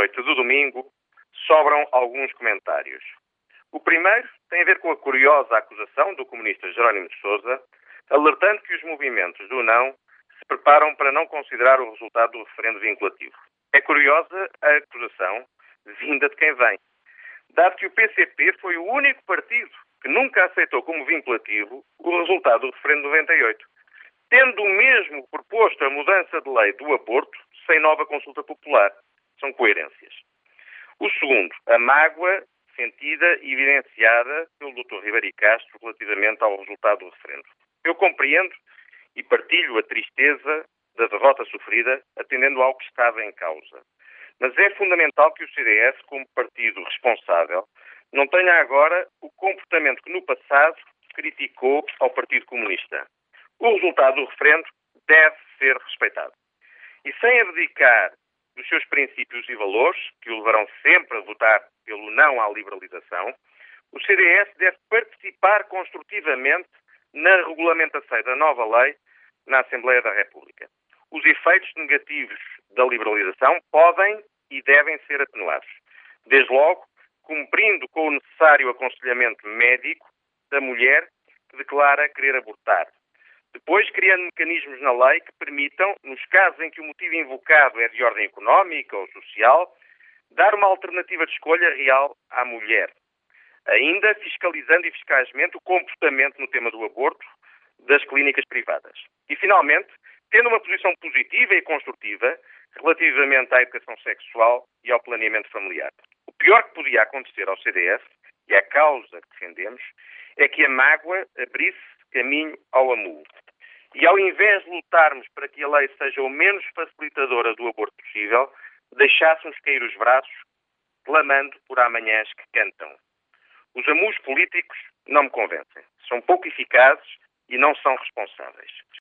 Noite do domingo, sobram alguns comentários. O primeiro tem a ver com a curiosa acusação do comunista Jerónimo de Sousa, alertando que os movimentos do não se preparam para não considerar o resultado do referendo vinculativo. É curiosa a acusação vinda de quem vem, dado que o PCP foi o único partido que nunca aceitou como vinculativo o resultado do referendo de 98, tendo mesmo proposto a mudança de lei do aborto sem nova consulta popular são coerências. O segundo, a mágoa sentida e evidenciada pelo Dr. Ribeiro Castro relativamente ao resultado do referendo. Eu compreendo e partilho a tristeza da derrota sofrida, atendendo ao que estava em causa. Mas é fundamental que o CDS, como partido responsável, não tenha agora o comportamento que no passado criticou ao Partido Comunista. O resultado do referendo deve ser respeitado. E sem abdicar dos seus princípios e valores, que o levarão sempre a votar pelo não à liberalização, o CDS deve participar construtivamente na regulamentação da nova lei na Assembleia da República. Os efeitos negativos da liberalização podem e devem ser atenuados. Desde logo, cumprindo com o necessário aconselhamento médico da mulher que declara querer abortar, depois, criando mecanismos na lei que permitam, nos casos em que o motivo invocado é de ordem económica ou social, dar uma alternativa de escolha real à mulher. Ainda fiscalizando eficazmente o comportamento no tema do aborto das clínicas privadas. E, finalmente, tendo uma posição positiva e construtiva relativamente à educação sexual e ao planeamento familiar. O pior que podia acontecer ao CDS, e a causa que defendemos, é que a mágoa abrisse caminho ao AMU. E ao invés de lutarmos para que a lei seja o menos facilitadora do aborto possível, deixássemos cair os braços, clamando por amanhãs que cantam. Os amus políticos não me convencem. São pouco eficazes e não são responsáveis.